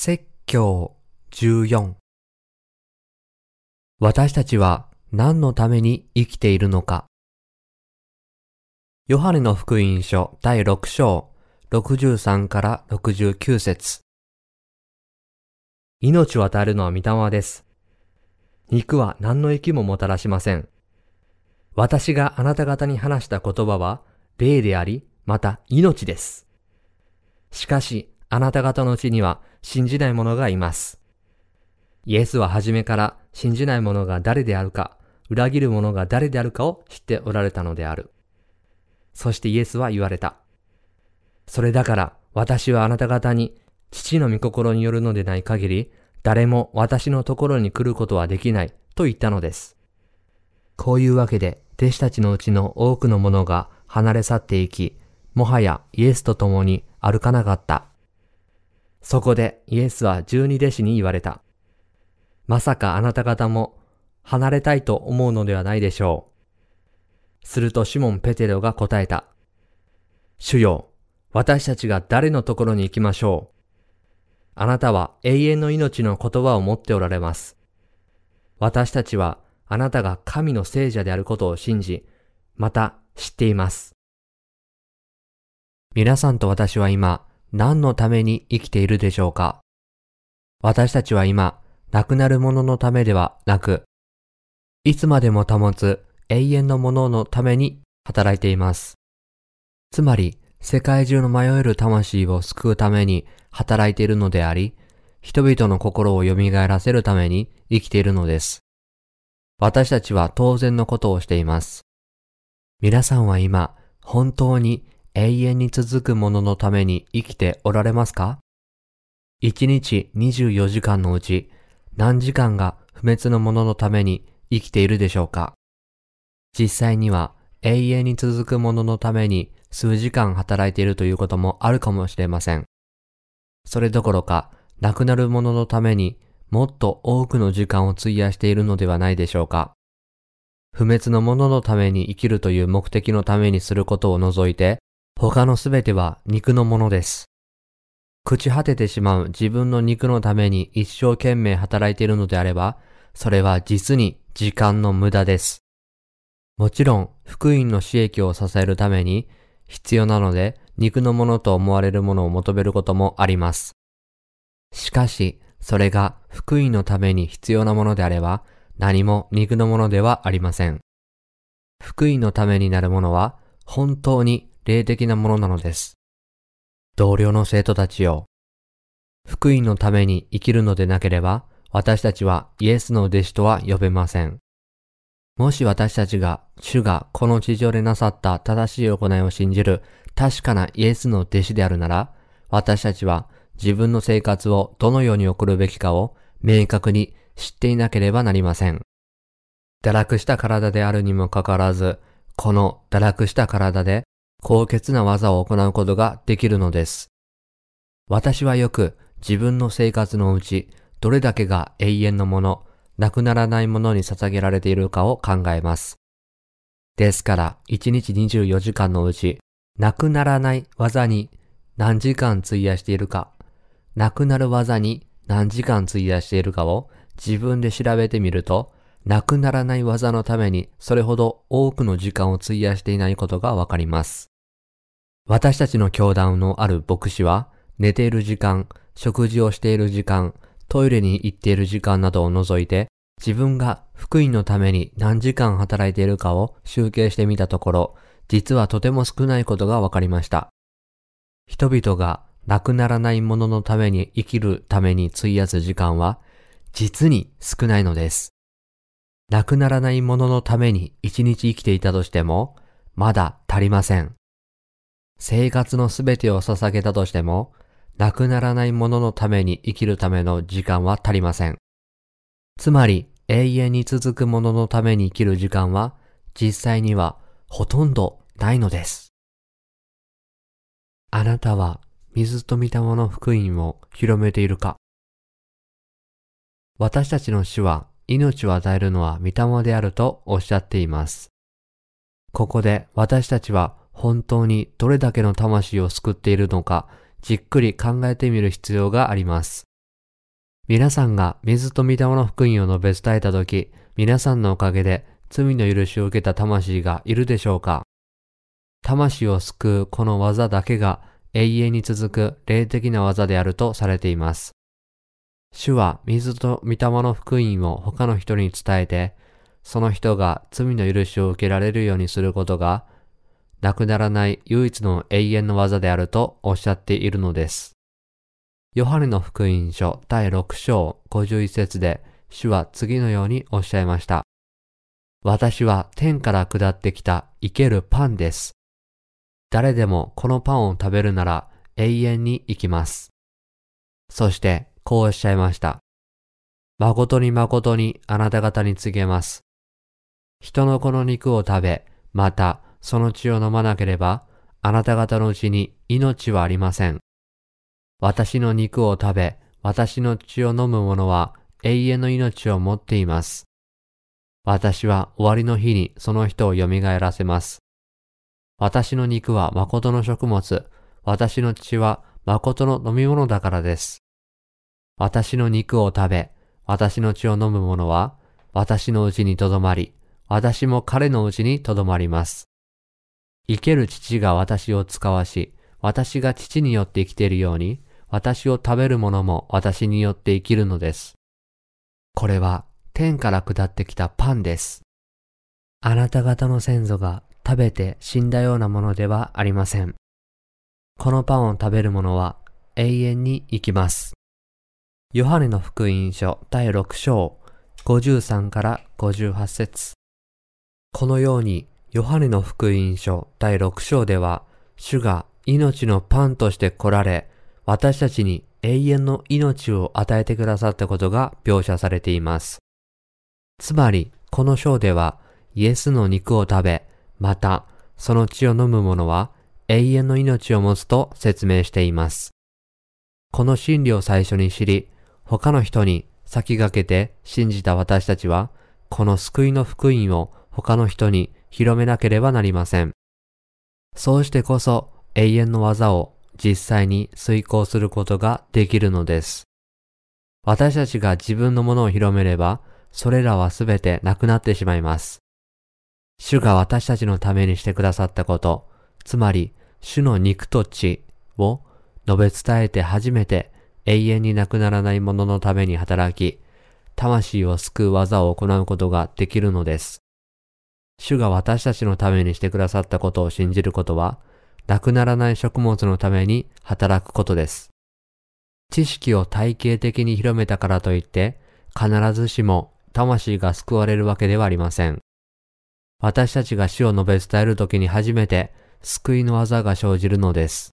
説教14私たちは何のために生きているのかヨハネの福音書第6章63から69節命を与えるのは御霊です。肉は何の益ももたらしません。私があなた方に話した言葉は霊であり、また命です。しかし、あなた方のうちには信じない者がいます。イエスは初めから信じない者が誰であるか、裏切る者が誰であるかを知っておられたのである。そしてイエスは言われた。それだから私はあなた方に父の御心によるのでない限り、誰も私のところに来ることはできないと言ったのです。こういうわけで、弟子たちのうちの多くの者が離れ去っていき、もはやイエスと共に歩かなかった。そこでイエスは十二弟子に言われた。まさかあなた方も離れたいと思うのではないでしょう。するとシモン・ペテロが答えた。主よ、私たちが誰のところに行きましょう。あなたは永遠の命の言葉を持っておられます。私たちはあなたが神の聖者であることを信じ、また知っています。皆さんと私は今、何のために生きているでしょうか？私たちは今、亡くなるもののためではなく、いつまでも保つ永遠のもののために働いています。つまり、世界中の迷える魂を救うために働いているのであり、人々の心を蘇らせるために生きているのです。私たちは当然のことをしています。皆さんは今、本当に永遠に続くもののために生きておられますか？一日24時間のうち何時間が不滅のもののために生きているでしょうか？実際には永遠に続くもののために数時間働いているということもあるかもしれません。それどころか、亡くなるもののためにもっと多くの時間を費やしているのではないでしょうか？不滅のもののために生きるという目的のためにすることを除いて、他のすべては肉のものです。朽ち果ててしまう自分の肉のために一生懸命働いているのであれば、それは実に時間の無駄です。もちろん、福音の刺激を支えるために必要なので、肉のものと思われるものを求めることもあります。しかし、それが福音のために必要なものであれば、何も肉のものではありません。福音のためになるものは、本当に霊的なものなのです。同僚の生徒たちよ。福音のために生きるのでなければ、私たちはイエスの弟子とは呼べません。もし私たちが主がこの地上でなさった正しい行いを信じる確かなイエスの弟子であるなら、私たちは自分の生活をどのように送るべきかを明確に知っていなければなりません。堕落した体であるにもかかわらず、この堕落した体で高潔な技を行うことができるのです。私はよく自分の生活のうちどれだけが永遠のもの、なくならないものに捧げられているかを考えます。ですから、1日24時間のうち、なくならない技に何時間費やしているか、なくなる技に何時間費やしているかを自分で調べてみると、なくならない技のためにそれほど多くの時間を費やしていないことがわかります。私たちの教団のある牧師は、寝ている時間、食事をしている時間、トイレに行っている時間などを除いて、自分が福音のために何時間働いているかを集計してみたところ、実はとても少ないことがわかりました。人々が亡くならないもののために生きるために費やす時間は、実に少ないのです。亡くならないもののために一日生きていたとしても、まだ足りません。生活のすべてを捧げたとしても、亡くならないもののために生きるための時間は足りません。つまり、永遠に続くもののために生きる時間は、実際にはほとんどないのです。あなたは水と御霊の福音を広めているか？私たちの主は命を与えるのは御霊であるとおっしゃっています。ここで私たちは本当にどれだけの魂を救っているのかじっくり考えてみる必要があります。皆さんが水と御霊の福音を述べ伝えたとき、皆さんのおかげで罪の許しを受けた魂がいるでしょうか魂を救うこの技だけが永遠に続く霊的な技であるとされています。主は水と御霊の福音を他の人に伝えて、その人が罪の許しを受けられるようにすることが、なくならない唯一の永遠の技であるとおっしゃっているのです。ヨハネの福音書第6章51節で主は次のようにおっしゃいました。私は天から下ってきた生けるパンです。誰でもこのパンを食べるなら永遠に生きます。そしてこうおっしゃいました。誠に誠にあなた方に告げます。人の子の肉を食べ、またその血を飲まなければ、あなた方のうちに命はありません。私の肉を食べ、私の血を飲む者は永遠の命を持っています。私は終わりの日にその人を蘇らせます。私の肉は誠の食物、私の血は誠の飲み物だからです。私の肉を食べ、私の血を飲む者は、私のうちにとどまり、私も彼のうちにとどまります。生ける父が私を使わし、私が父によって生きているように、私を食べる者も私によって生きるのです。これは天から下ってきたパンです。あなた方の先祖が食べて死んだようなものではありません。このパンを食べる者は永遠に生きます。ヨハネの福音書第6章53から58節このようにヨハネの福音書第6章では主が命のパンとして来られ私たちに永遠の命を与えてくださったことが描写されています。つまりこの章ではイエスの肉を食べまた、その血を飲む者は永遠の命を持つと説明しています。この真理を最初に知り、他の人に先駆けて信じた私たちは、この救いの福音を他の人に広めなければなりません。そうしてこそ永遠の技を実際に遂行することができるのです。私たちが自分のものを広めれば、それらはすべてなくなってしまいます。主が私たちのためにしてくださったこと、つまり主の肉と血を述べ伝えて初めて永遠になくならないもののために働き、魂を救う技を行うことができるのです。主が私たちのためにしてくださったことを信じることは、なくならない食物のために働くことです。知識を体系的に広めたからといって、必ずしも魂が救われるわけではありません。私たちが死を述べ伝えるときに初めて救いの技が生じるのです。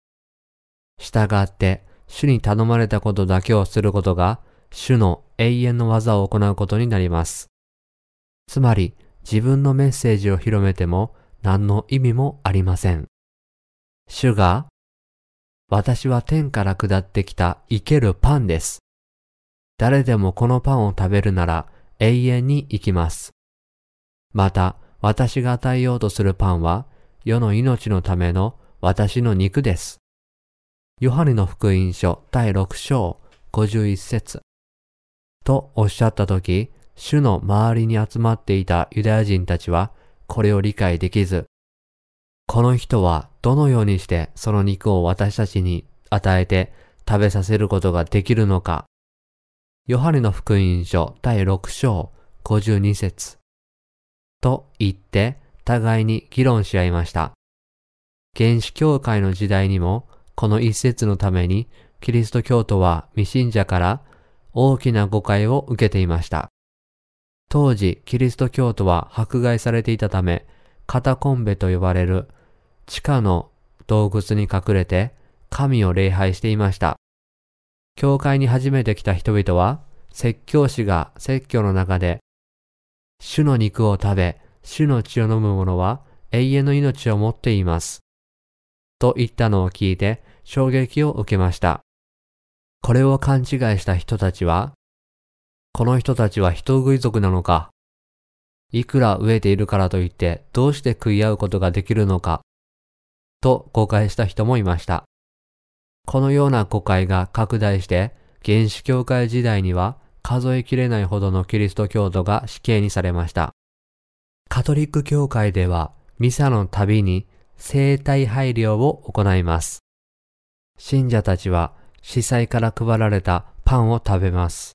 従って、主に頼まれたことだけをすることが、主の永遠の技を行うことになります。つまり、自分のメッセージを広めても何の意味もありません。主が、私は天から下ってきた生けるパンです。誰でもこのパンを食べるなら永遠に生きます。また、私が与えようとするパンは、世の命のための私の肉です。ヨハネの福音書第6章51節とおっしゃったとき、主の周りに集まっていたユダヤ人たちはこれを理解できず、この人はどのようにしてその肉を私たちに与えて食べさせることができるのか。ヨハネの福音書第6章52節と言って互いに議論し合いました。原始教会の時代にもこの一節のためにキリスト教徒は未信者から大きな誤解を受けていました。当時キリスト教徒は迫害されていたためカタコンベと呼ばれる地下の洞窟に隠れて神を礼拝していました。教会に初めて来た人々は説教師が説教の中で主の肉を食べ、主の血を飲む者は永遠の命を持っています。と言ったのを聞いて衝撃を受けました。これを勘違いした人たちは、この人たちは人食い族なのか、いくら飢えているからといってどうして食い合うことができるのか、と誤解した人もいました。このような誤解が拡大して、原始教会時代には数えきれないほどのキリスト教徒が死刑にされました。カトリック教会ではミサのたびに生体配慮を行います。信者たちは司祭から配られたパンを食べます。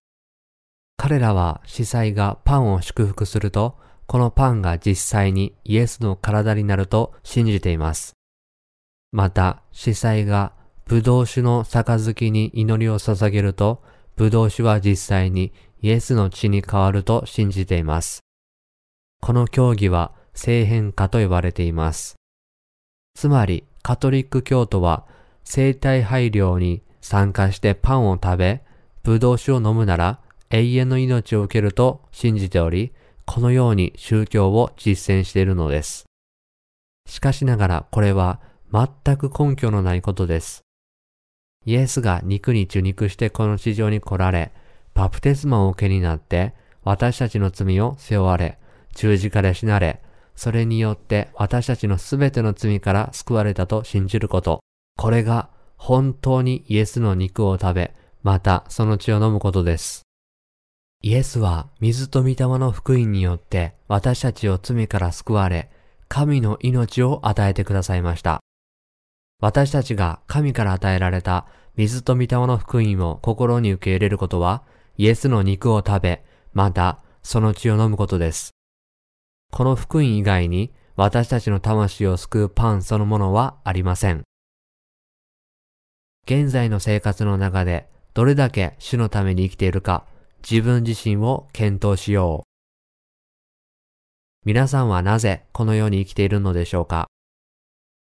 彼らは司祭がパンを祝福すると、このパンが実際にイエスの体になると信じています。また、司祭がブドウ酒の杯に祈りを捧げると、ブドウ酒は実際にイエスの血に変わると信じています。この教義は聖変化と呼ばれています。つまり、カトリック教徒は生体配慮に参加してパンを食べ、ブドウ酒を飲むなら永遠の命を受けると信じており、このように宗教を実践しているのです。しかしながらこれは全く根拠のないことです。イエスが肉に受肉してこの地上に来られ、バプテスマを受けになって、私たちの罪を背負われ、十字架で死なれ、それによって私たちのすべての罪から救われたと信じること。これが本当にイエスの肉を食べ、またその血を飲むことです。イエスは水と御霊の福音によって私たちを罪から救われ、神の命を与えてくださいました。私たちが神から与えられた水と御霊の福音を心に受け入れることは、イエスの肉を食べ、またその血を飲むことです。この福音以外に私たちの魂を救うパンそのものはありません。現在の生活の中でどれだけ主のために生きているか自分自身を検討しよう。皆さんはなぜこの世に生きているのでしょうか？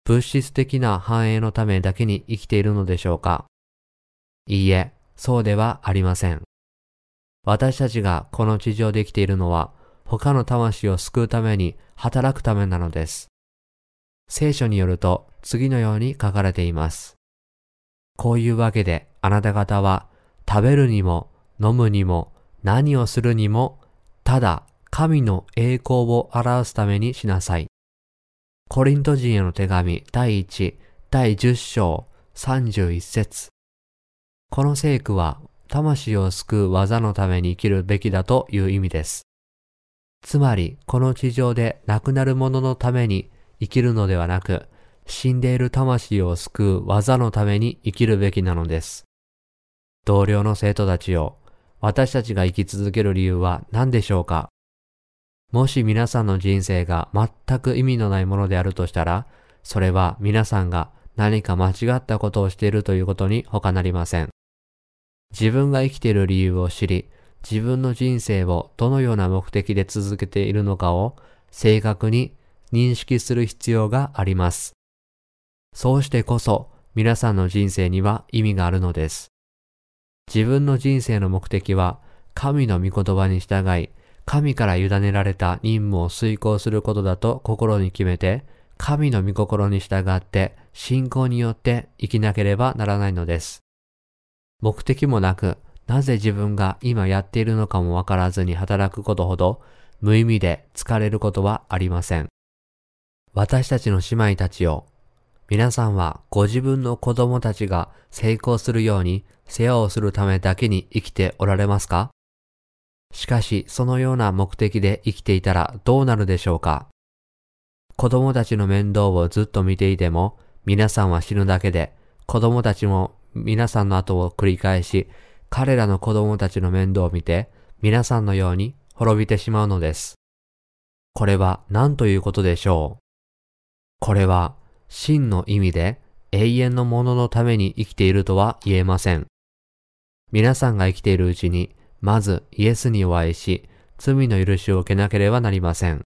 物質的な繁栄のためだけに生きているのでしょうか？いいえ、そうではありません。私たちがこの地上で生きているのは他の魂を救うために働くためなのです。聖書によると次のように書かれています。こういうわけであなた方は食べるにも飲むにも何をするにもただ神の栄光を表すためにしなさい。コリント人への手紙第1第10章31節この聖句は魂を救う技のために生きるべきだという意味です。つまり、この地上で亡くなる者のために生きるのではなく、死んでいる魂を救う技のために生きるべきなのです。同僚の生徒たちよ、私たちが生き続ける理由は何でしょうか？もし皆さんの人生が全く意味のないものであるとしたら、それは皆さんが何か間違ったことをしているということに他なりません。自分が生きている理由を知り、自分の人生をどのような目的で続けているのかを正確に認識する必要があります。そうしてこそ皆さんの人生には意味があるのです。自分の人生の目的は神の御言葉に従い、神から委ねられた任務を遂行することだと心に決めて、神の御心に従って信仰によって生きなければならないのです。目的もなくなぜ自分が今やっているのかもわからずに働くことほど無意味で疲れることはありません。私たちの姉妹たちを、皆さんはご自分の子供たちが成功するように世話をするためだけに生きておられますか？しかしそのような目的で生きていたらどうなるでしょうか？子供たちの面倒をずっと見ていても皆さんは死ぬだけで子供たちも皆さんの後を繰り返し彼らの子供たちの面倒を見て、皆さんのように滅びてしまうのです。これは何ということでしょう？これは真の意味で永遠のもののために生きているとは言えません。皆さんが生きているうちに、まずイエスにお会いし、罪の許しを受けなければなりません。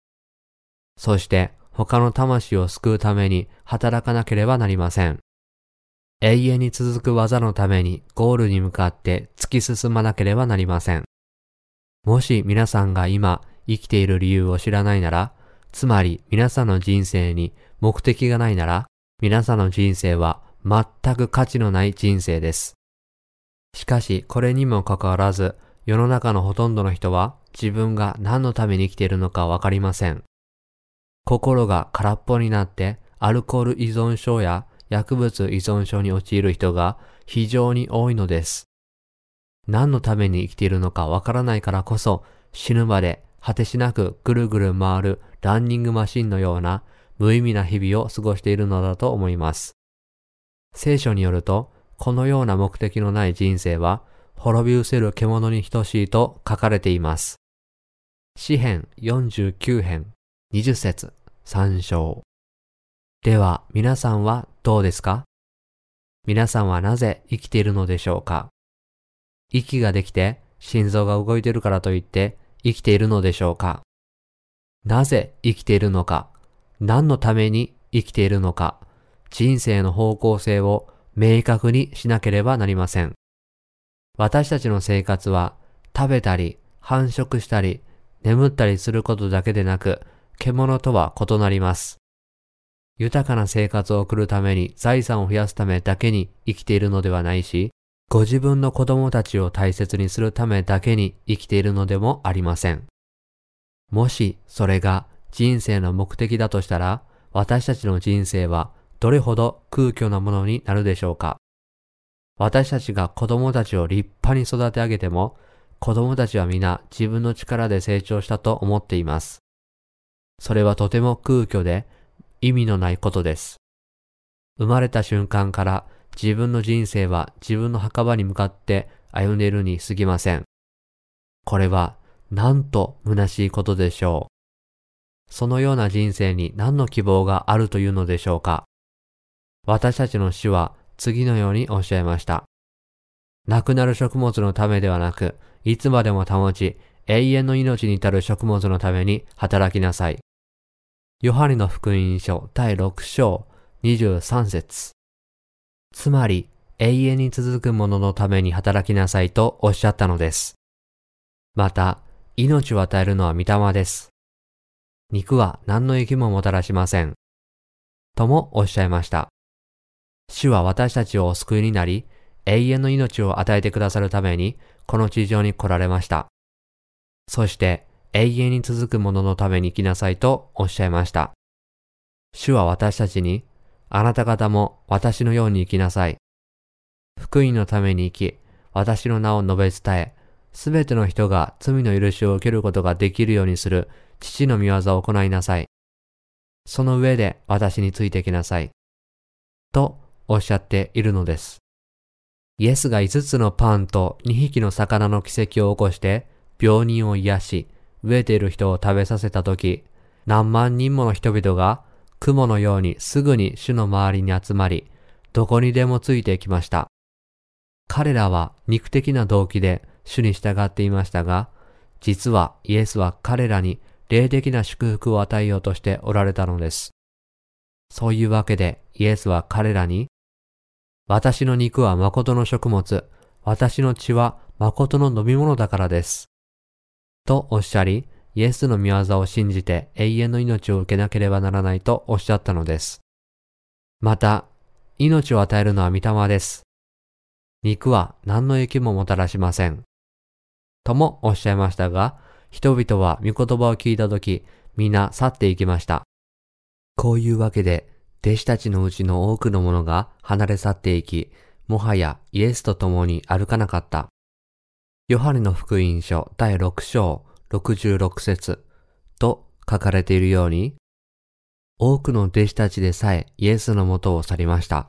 そして他の魂を救うために働かなければなりません。永遠に続く技のためにゴールに向かって突き進まなければなりません。もし皆さんが今生きている理由を知らないなら、つまり皆さんの人生に目的がないなら、皆さんの人生は全く価値のない人生です。しかしこれにもかかわらず、世の中のほとんどの人は自分が何のために生きているのかわかりません。心が空っぽになってアルコール依存症や薬物依存症に陥る人が非常に多いのです。何のために生きているのかわからないからこそ死ぬまで果てしなくぐるぐる回るランニングマシンのような無意味な日々を過ごしているのだと思います。聖書によると、このような目的のない人生は滅び失せる獣に等しいと書かれています。詩編49編20節参照。では皆さんはどうですか？皆さんはなぜ生きているのでしょうか？息ができて心臓が動いているからといって生きているのでしょうか？なぜ生きているのか？何のために生きているのか？人生の方向性を明確にしなければなりません。私たちの生活は食べたり繁殖したり眠ったりすることだけでなく獣とは異なります。豊かな生活を送るために財産を増やすためだけに生きているのではないし、ご自分の子供たちを大切にするためだけに生きているのでもありません。もしそれが人生の目的だとしたら、私たちの人生はどれほど空虚なものになるでしょうか私たちが子供たちを立派に育て上げても、子供たちは皆自分の力で成長したと思っています。それはとても空虚で意味のないことです。生まれた瞬間から自分の人生は自分の墓場に向かって歩んでいるに過ぎません。これはなんと虚しいことでしょう。そのような人生に何の希望があるというのでしょうか。私たちの死は次のようにおっしゃいました。亡くなる食物のためではなく、いつまでも保ち、永遠の命に至る食物のために働きなさい。ヨハネの福音書第6章23節つまり、永遠に続くもののために働きなさいとおっしゃったのです。また、命を与えるのは御霊です。肉は何の益ももたらしません。ともおっしゃいました。主は私たちをお救いになり、永遠の命を与えてくださるために、この地上に来られました。そして、永遠に続くもののために生きなさいとおっしゃいました。主は私たちに、あなた方も私のように生きなさい。福音のために生き、私の名を述べ伝え、すべての人が罪の許しを受けることができるようにする父の御業を行いなさい。その上で私についてきなさい。とおっしゃっているのです。イエスが5つのパンと2匹の魚の奇跡を起こして病人を癒し、飢えている人を食べさせたとき、何万人もの人々が雲のようにすぐに主の周りに集まり、どこにでもついてきました。彼らは肉的な動機で主に従っていましたが、実はイエスは彼らに霊的な祝福を与えようとしておられたのです。そういうわけでイエスは彼らに、私の肉は誠の食物、私の血は誠の飲み物だからです。とおっしゃり、イエスの御業を信じて永遠の命を受けなければならないとおっしゃったのです。また、命を与えるのは御霊です。肉は何の益ももたらしません。ともおっしゃいましたが、人々は御言葉を聞いたとき、皆去っていきました。こういうわけで、弟子たちのうちの多くの者が離れ去っていき、もはやイエスと共に歩かなかった。ヨハネの福音書第6章66節と書かれているように、多くの弟子たちでさえイエスのもとを去りました。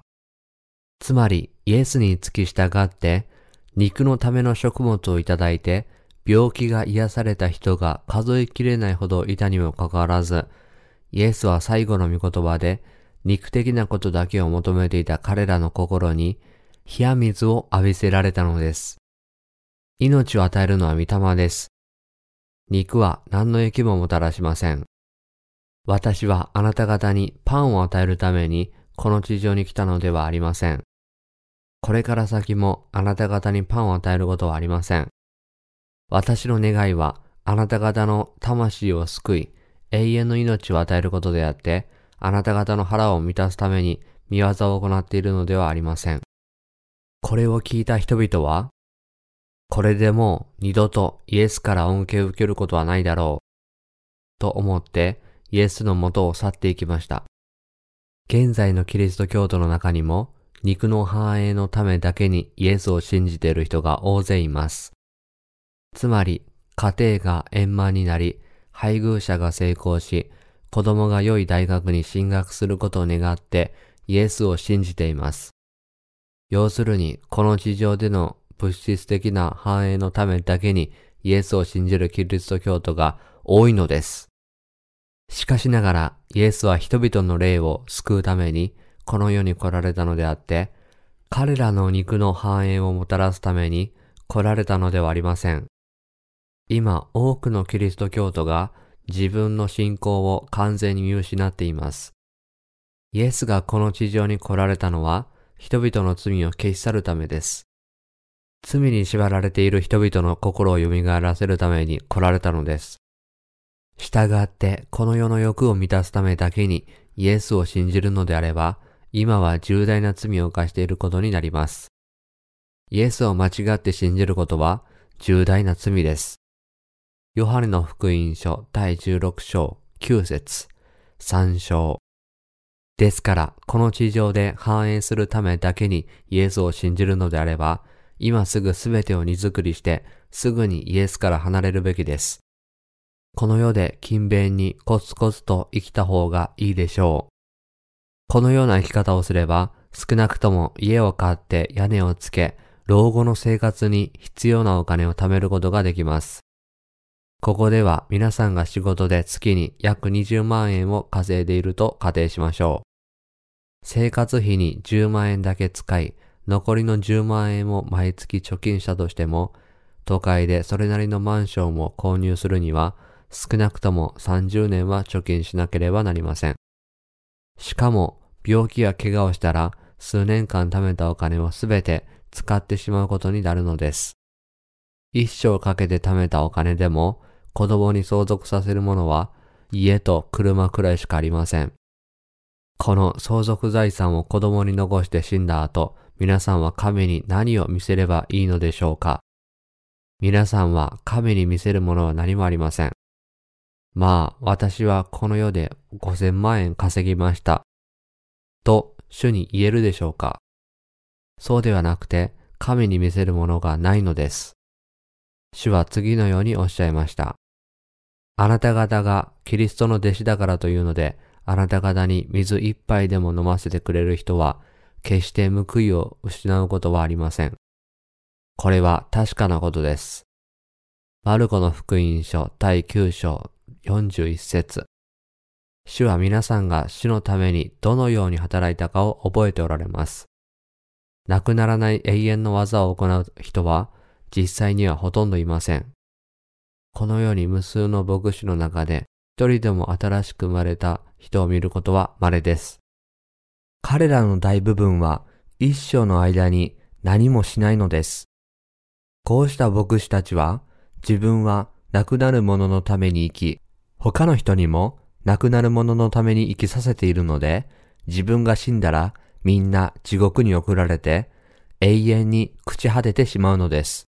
つまりイエスに付き従って肉のための食物をいただいて病気が癒された人が数えきれないほどいたにもかかわらず、イエスは最後の御言葉で肉的なことだけを求めていた彼らの心に冷や水を浴びせられたのです。命を与えるのは御霊です。肉は何の益ももたらしません。私はあなた方にパンを与えるためにこの地上に来たのではありません。これから先もあなた方にパンを与えることはありません。私の願いはあなた方の魂を救い、永遠の命を与えることであって、あなた方の腹を満たすために見業を行っているのではありません。これを聞いた人々は、これでもう二度とイエスから恩恵を受けることはないだろう。と思ってイエスの元を去っていきました。現在のキリスト教徒の中にも肉の繁栄のためだけにイエスを信じている人が大勢います。つまり、家庭が円満になり、配偶者が成功し、子供が良い大学に進学することを願ってイエスを信じています。要するに、この地上での物質的な繁栄のためだけにイエスを信じるキリスト教徒が多いのです。しかしながら、イエスは人々の霊を救うためにこの世に来られたのであって、彼らの肉の繁栄をもたらすために来られたのではありません。今、多くのキリスト教徒が自分の信仰を完全に見失っています。イエスがこの地上に来られたのは、人々の罪を消し去るためです。罪に縛られている人々の心を蘇らせるために来られたのです。従ってこの世の欲を満たすためだけにイエスを信じるのであれば、今は重大な罪を犯していることになります。イエスを間違って信じることは重大な罪です。ヨハネの福音書第16章9節3章ですから、この地上で繁栄するためだけにイエスを信じるのであれば、今すぐすべてを荷造りして、すぐにイエスから離れるべきです。この世で勤勉にコツコツと生きた方がいいでしょう。このような生き方をすれば、少なくとも家を買って屋根をつけ、老後の生活に必要なお金を貯めることができます。ここでは皆さんが仕事で月に約20万円を稼いでいると仮定しましょう。生活費に10万円だけ使い、残りの10万円を毎月貯金したとしても、都会でそれなりのマンションを購入するには、少なくとも30年は貯金しなければなりません。しかも、病気や怪我をしたら、数年間貯めたお金をすべて使ってしまうことになるのです。一生かけて貯めたお金でも、子供に相続させるものは、家と車くらいしかありません。この相続財産を子供に残して死んだ後、皆さんは神に何を見せればいいのでしょうか？皆さんは神に見せるものは何もありません。まあ、私はこの世で5000万円稼ぎました。と、主に言えるでしょうか？そうではなくて、神に見せるものがないのです。主は次のようにおっしゃいました。あなた方がキリストの弟子だからというので、あなた方に水一杯でも飲ませてくれる人は、決して報いを失うことはありません。これは確かなことです。マルコの福音書第9章41節主は皆さんが主のためにどのように働いたかを覚えておられます。亡くならない永遠の技を行う人は実際にはほとんどいません。このように無数の牧師の中で一人でも新しく生まれた人を見ることは稀です。彼らの大部分は一生の間に何もしないのです。こうした牧師たちは自分は亡くなる者のために生き、他の人にも亡くなる者のために生きさせているので、自分が死んだらみんな地獄に送られて永遠に朽ち果ててしまうのです。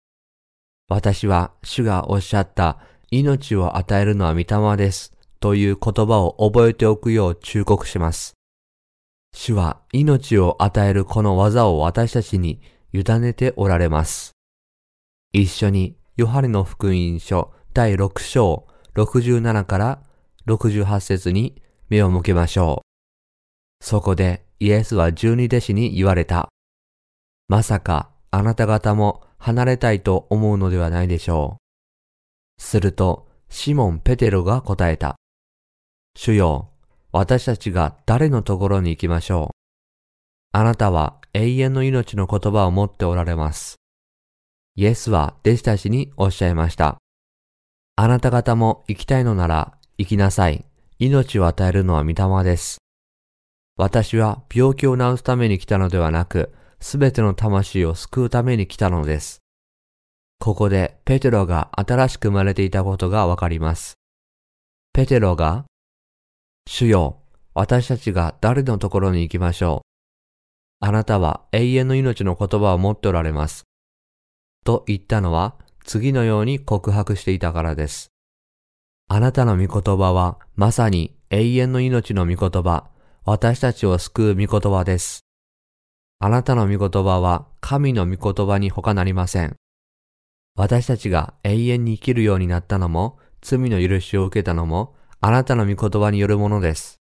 私は主がおっしゃった命を与えるのは御霊ですという言葉を覚えておくよう忠告します。主は命を与えるこの技を私たちに委ねておられます。一緒にヨハネの福音書第6章67から68節に目を向けましょう。そこでイエスは十二弟子に言われた。まさかあなた方も離れたいと思うのではないでしょう。すると、シモン・ペテロが答えた。主よ、私たちが誰のところに行きましょう。あなたは永遠の命の言葉を持っておられます。イエスは弟子たちにおっしゃいました。あなた方も行きたいのなら行きなさい。命を与えるのは御霊です。私は病気を治すために来たのではなく、すべての魂を救うために来たのです。ここでペテロが新しく生まれていたことがわかります。ペテロが、主よ、私たちが誰のところに行きましょう。あなたは永遠の命の言葉を持っておられます。と言ったのは次のように告白していたからです。あなたの御言葉はまさに永遠の命の御言葉、私たちを救う御言葉です。あなたの御言葉は神の御言葉に他なりません。私たちが永遠に生きるようになったのも、罪の許しを受けたのも、あなたの御言葉によるものです。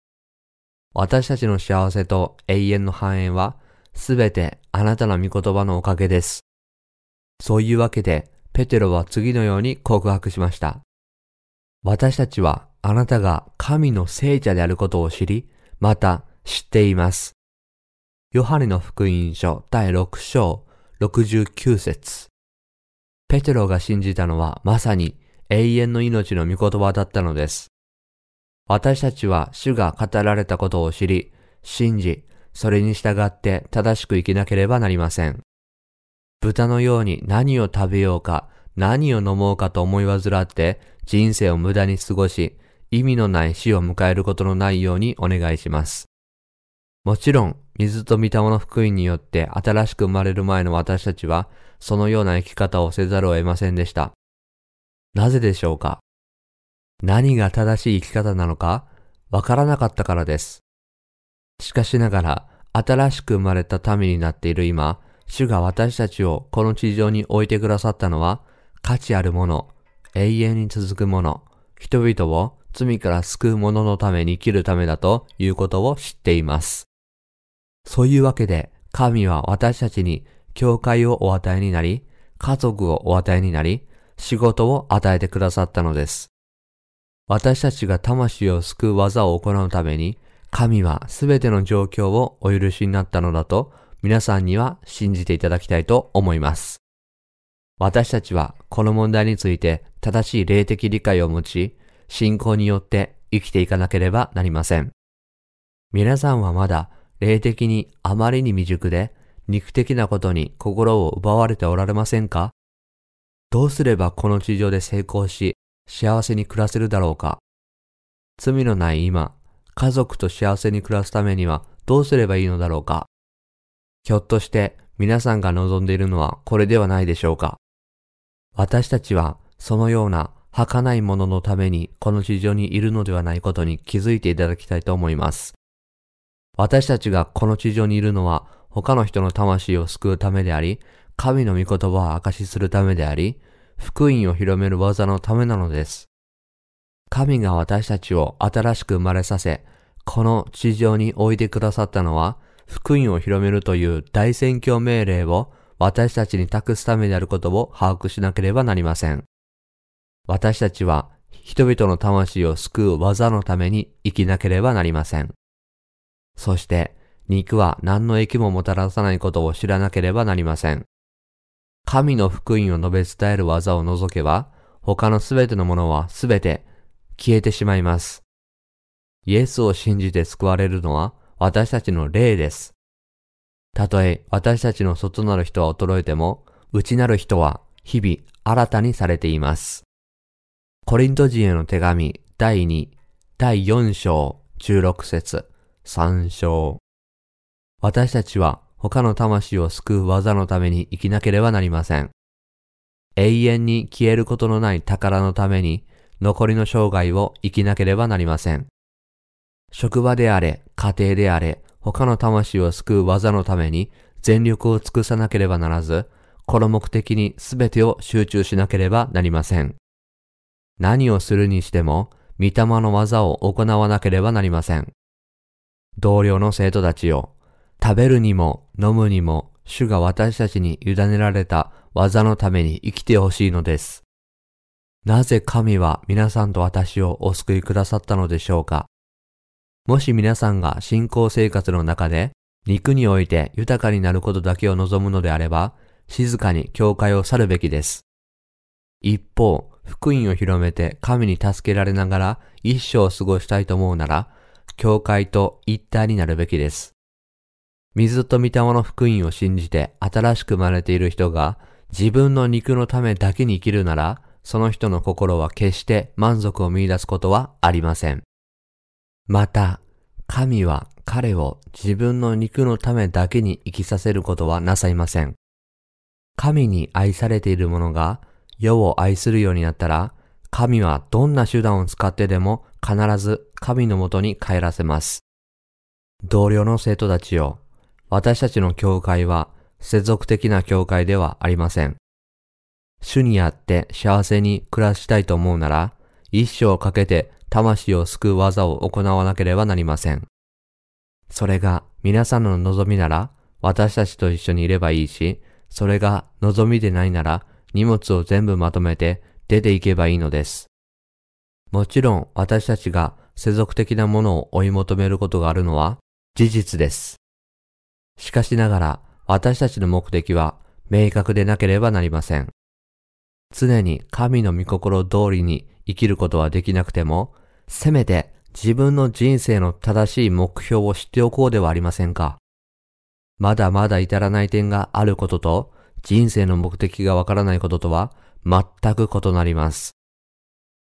私たちの幸せと永遠の繁栄は、すべてあなたの御言葉のおかげです。そういうわけで、ペテロは次のように告白しました。私たちはあなたが神の聖者であることを知り、また知っています。ヨハネの福音書第6章69節ペテロが信じたのはまさに永遠の命の御言葉だったのです。私たちは主が語られたことを知り、信じ、それに従って正しく生きなければなりません。豚のように何を食べようか、何を飲もうかと思い煩って人生を無駄に過ごし、意味のない死を迎えることのないようにお願いします。もちろん、水と御霊の福音によって新しく生まれる前の私たちは、そのような生き方をせざるを得ませんでした。なぜでしょうか？何が正しい生き方なのかわからなかったからです。しかしながら、新しく生まれた民になっている今、主が私たちをこの地上に置いてくださったのは、価値あるもの、永遠に続くもの、人々を罪から救う者のために生きるためだということを知っています。そういうわけで、神は私たちに教会をお与えになり、家族をお与えになり、仕事を与えてくださったのです。私たちが魂を救う技を行うために、神はすべての状況をお許しになったのだと、皆さんには信じていただきたいと思います。私たちはこの問題について正しい霊的理解を持ち、信仰によって生きていかなければなりません。皆さんはまだ霊的にあまりに未熟で、肉的なことに心を奪われておられませんか？どうすればこの地上で成功し、幸せに暮らせるだろうか。罪のない今、家族と幸せに暮らすためにはどうすればいいのだろうか。ひょっとして皆さんが望んでいるのはこれではないでしょうか。私たちはそのような儚いもののためにこの地上にいるのではないことに気づいていただきたいと思います。私たちがこの地上にいるのは他の人の魂を救うためであり、神の御言葉を証しするためであり、福音を広める技のためなのです。神が私たちを新しく生まれさせ、この地上に置いてくださったのは、福音を広めるという大宣教命令を私たちに託すためであることを把握しなければなりません。私たちは人々の魂を救う技のために生きなければなりません。そして、肉は何の益ももたらさないことを知らなければなりません。神の福音を述べ伝える技を除けば、他のすべてのものはすべて消えてしまいます。イエスを信じて救われるのは私たちの霊です。たとえ私たちの外なる人は衰えても、内なる人は日々新たにされています。コリント人への手紙第2、第4章16節3章。私たちは他の魂を救う技のために生きなければなりません。永遠に消えることのない宝のために残りの生涯を生きなければなりません。職場であれ、家庭であれ、他の魂を救う技のために全力を尽くさなければならず、この目的に全てを集中しなければなりません。何をするにしても、御霊の技を行わなければなりません。同僚の生徒たちよ、食べるにも飲むにも主が私たちに委ねられた技のために生きてほしいのです。なぜ神は皆さんと私をお救いくださったのでしょうかもし皆さんが信仰生活の中で肉において豊かになることだけを望むのであれば、静かに教会を去るべきです。一方、福音を広めて神に助けられながら一生を過ごしたいと思うなら、教会と一体になるべきです。水と御霊の福音を信じて新しく生まれている人が自分の肉のためだけに生きるなら、その人の心は決して満足を見出すことはありません。また、神は彼を自分の肉のためだけに生きさせることはなさいません。神に愛されている者が世を愛するようになったら、神はどんな手段を使ってでも必ず神のもとに帰らせます。同僚の生徒たちよ、私たちの教会は世俗的な教会ではありません。主にあって幸せに暮らしたいと思うなら、一生かけて魂を救う技を行わなければなりません。それが皆さんの望みなら、私たちと一緒にいればいいし、それが望みでないなら、荷物を全部まとめて出ていけばいいのです。もちろん私たちが世俗的なものを追い求めることがあるのは事実です。しかしながら私たちの目的は明確でなければなりません。常に神の御心通りに生きることはできなくても、せめて自分の人生の正しい目標を知っておこうではありませんか。まだまだ至らない点があることと、人生の目的がわからないこととは全く異なります。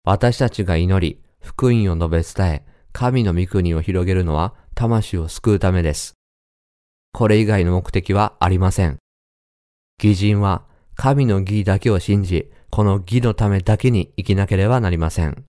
私たちが祈り、福音を述べ伝え、神の御国を広げるのは魂を救うためです。これ以外の目的はありません。義人は神の義だけを信じ、この義のためだけに生きなければなりません。